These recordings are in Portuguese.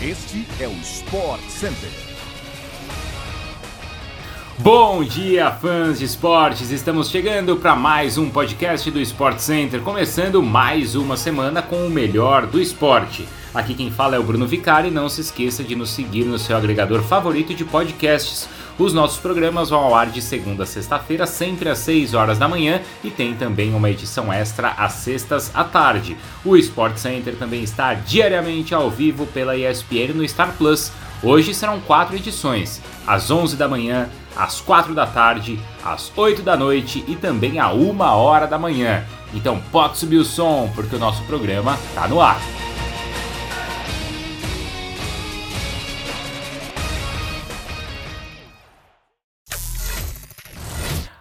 Este é o Sport Center. Bom dia, fãs de esportes! Estamos chegando para mais um podcast do Sport Center, começando mais uma semana com o melhor do esporte. Aqui quem fala é o Bruno Vicari e não se esqueça de nos seguir no seu agregador favorito de podcasts. Os nossos programas vão ao ar de segunda a sexta-feira, sempre às 6 horas da manhã, e tem também uma edição extra às sextas à tarde. O Sport Center também está diariamente ao vivo pela ESPN no Star Plus. Hoje serão quatro edições: às 11 da manhã, às 4 da tarde, às 8 da noite e também à 1 hora da manhã. Então pode subir o som, porque o nosso programa está no ar.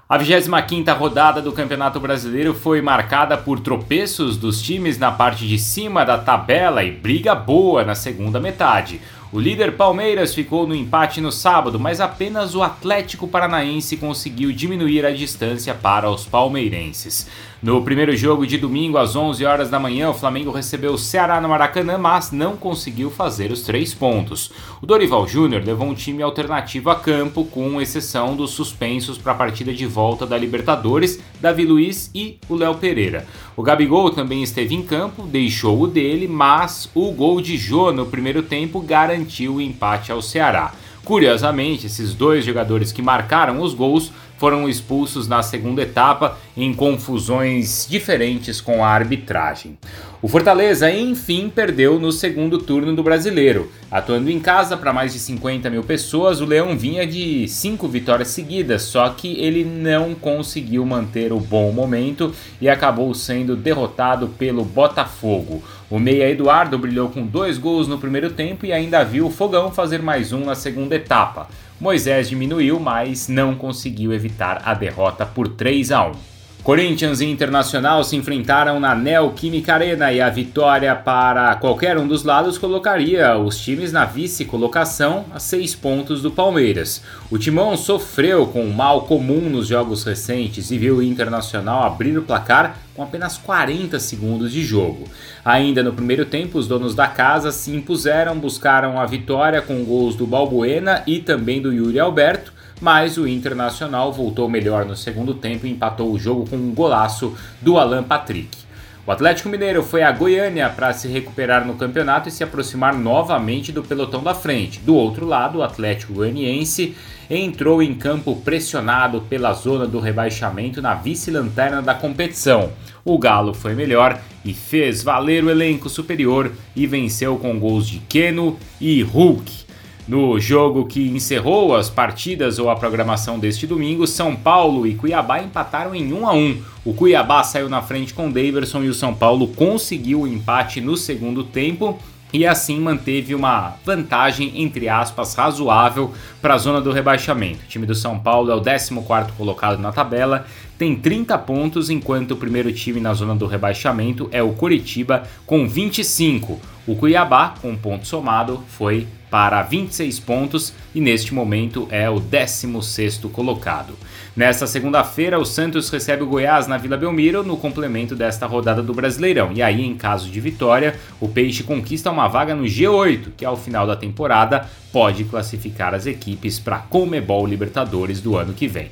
A 25ª rodada do Campeonato Brasileiro foi marcada por tropeços dos times na parte de cima da tabela e briga boa na segunda metade. O líder Palmeiras ficou no empate no sábado, mas apenas o Atlético Paranaense conseguiu diminuir a distância para os palmeirenses. No primeiro jogo de domingo, às 11 horas da manhã, o Flamengo recebeu o Ceará no Maracanã, mas não conseguiu fazer os três pontos. O Dorival Júnior levou um time alternativo a campo, com exceção dos suspensos para a partida de volta da Libertadores, Davi Luiz e o Léo Pereira. O Gabigol também esteve em campo, deixou o dele, mas o gol de Jô no primeiro tempo garantiu o empate ao Ceará. Curiosamente, esses dois jogadores que marcaram os gols foram expulsos na segunda etapa em confusões diferentes com a arbitragem. O Fortaleza, enfim, perdeu no segundo turno do Brasileiro. Atuando em casa para mais de 50 mil pessoas, o Leão vinha de cinco vitórias seguidas, só que ele não conseguiu manter o bom momento e acabou sendo derrotado pelo Botafogo. O meia Eduardo brilhou com dois gols no primeiro tempo e ainda viu o Fogão fazer mais um na segunda etapa. Moisés diminuiu, mas não conseguiu evitar a derrota por 3 a 1. Corinthians e Internacional se enfrentaram na Neoquímica Arena e a vitória para qualquer um dos lados colocaria os times na vice-colocação a seis pontos do Palmeiras. O Timão sofreu com um mal comum nos jogos recentes e viu o Internacional abrir o placar com apenas 40 segundos de jogo. Ainda no primeiro tempo, os donos da casa se impuseram, buscaram a vitória com gols do Balbuena e também do Yuri Alberto mas o Internacional voltou melhor no segundo tempo e empatou o jogo com um golaço do Alan Patrick. O Atlético Mineiro foi a Goiânia para se recuperar no campeonato e se aproximar novamente do pelotão da frente. Do outro lado, o Atlético Goianiense entrou em campo pressionado pela zona do rebaixamento na vice-lanterna da competição. O Galo foi melhor e fez valer o elenco superior e venceu com gols de Keno e Hulk. No jogo que encerrou as partidas ou a programação deste domingo, São Paulo e Cuiabá empataram em 1 a 1. O Cuiabá saiu na frente com Daverson e o São Paulo conseguiu o empate no segundo tempo e assim manteve uma vantagem, entre aspas, razoável para a zona do rebaixamento. O time do São Paulo é o 14 colocado na tabela, tem 30 pontos, enquanto o primeiro time na zona do rebaixamento é o Curitiba com 25. O Cuiabá, com um ponto somado, foi para 26 pontos e neste momento é o 16º colocado. Nesta segunda-feira, o Santos recebe o Goiás na Vila Belmiro no complemento desta rodada do Brasileirão. E aí, em caso de vitória, o Peixe conquista uma vaga no G8, que ao final da temporada pode classificar as equipes para a Comebol Libertadores do ano que vem.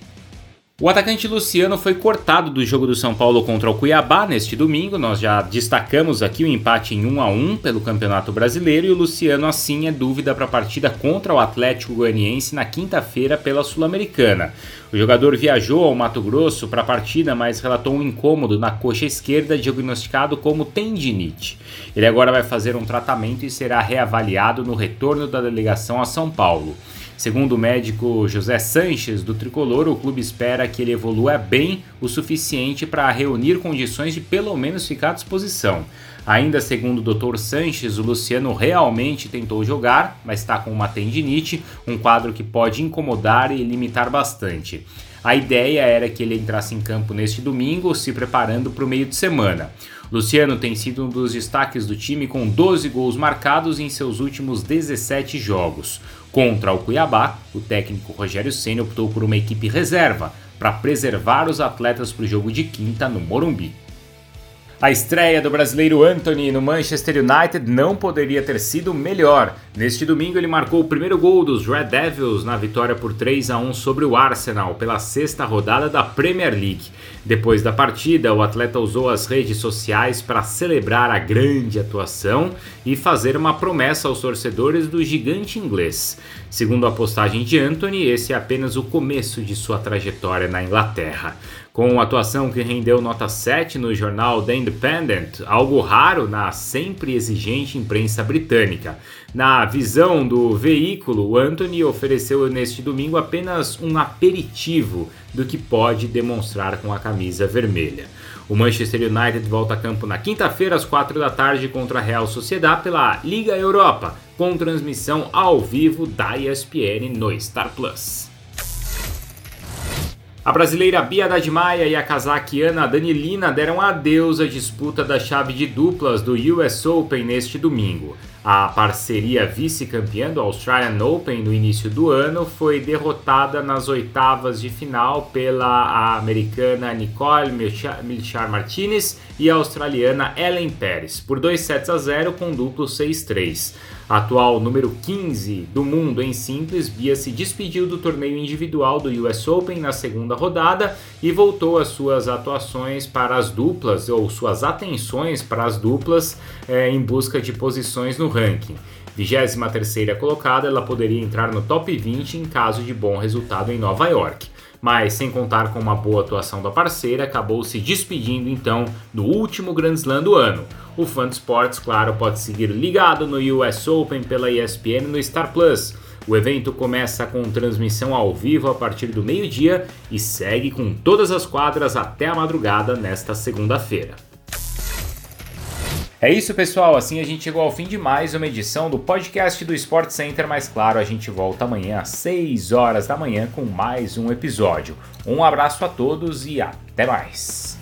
O atacante Luciano foi cortado do jogo do São Paulo contra o Cuiabá neste domingo. Nós já destacamos aqui o empate em 1 a 1 pelo Campeonato Brasileiro e o Luciano assim é dúvida para a partida contra o Atlético Goianiense na quinta-feira pela Sul-Americana. O jogador viajou ao Mato Grosso para a partida, mas relatou um incômodo na coxa esquerda diagnosticado como tendinite. Ele agora vai fazer um tratamento e será reavaliado no retorno da delegação a São Paulo. Segundo o médico José Sanches, do Tricolor, o clube espera que ele evolua bem o suficiente para reunir condições de pelo menos ficar à disposição. Ainda segundo o Dr. Sanches, o Luciano realmente tentou jogar, mas está com uma tendinite, um quadro que pode incomodar e limitar bastante. A ideia era que ele entrasse em campo neste domingo, se preparando para o meio de semana. Luciano tem sido um dos destaques do time com 12 gols marcados em seus últimos 17 jogos. Contra o Cuiabá, o técnico Rogério Senna optou por uma equipe reserva para preservar os atletas para o jogo de quinta no Morumbi. A estreia do brasileiro Anthony no Manchester United não poderia ter sido melhor. Neste domingo ele marcou o primeiro gol dos Red Devils na vitória por 3 a 1 sobre o Arsenal pela sexta rodada da Premier League. Depois da partida, o atleta usou as redes sociais para celebrar a grande atuação e fazer uma promessa aos torcedores do gigante inglês. Segundo a postagem de Anthony, esse é apenas o começo de sua trajetória na Inglaterra. Com atuação que rendeu nota 7 no jornal The Independent, algo raro na sempre exigente imprensa britânica. Na visão do veículo, Anthony ofereceu neste domingo apenas um aperitivo do que pode demonstrar com a camisa vermelha. O Manchester United volta a campo na quinta-feira às 4 da tarde contra a Real Sociedad pela Liga Europa, com transmissão ao vivo da ESPN no Star Plus. A brasileira Bia Dadmaia e a cazaquiana Danilina deram adeus à disputa da chave de duplas do US Open neste domingo. A parceria vice-campeã do Australian Open no início do ano foi derrotada nas oitavas de final pela americana Nicole Milchar Martinez e a australiana Ellen Pérez por 2 sets a 0 com duplo 6-3. Atual número 15 do mundo em simples, Bia se despediu do torneio individual do US Open na segunda rodada e voltou às suas atuações para as duplas, ou suas atenções para as duplas, é, em busca de posições no ranking. 23 colocada, ela poderia entrar no top 20 em caso de bom resultado em Nova York mas sem contar com uma boa atuação da parceira, acabou se despedindo então do último Grand Slam do ano. O Fun Sports, claro, pode seguir ligado no US Open pela ESPN no Star Plus. O evento começa com transmissão ao vivo a partir do meio-dia e segue com todas as quadras até a madrugada nesta segunda-feira. É isso, pessoal. Assim a gente chegou ao fim de mais uma edição do podcast do Sport Center. Mas claro, a gente volta amanhã às 6 horas da manhã com mais um episódio. Um abraço a todos e até mais.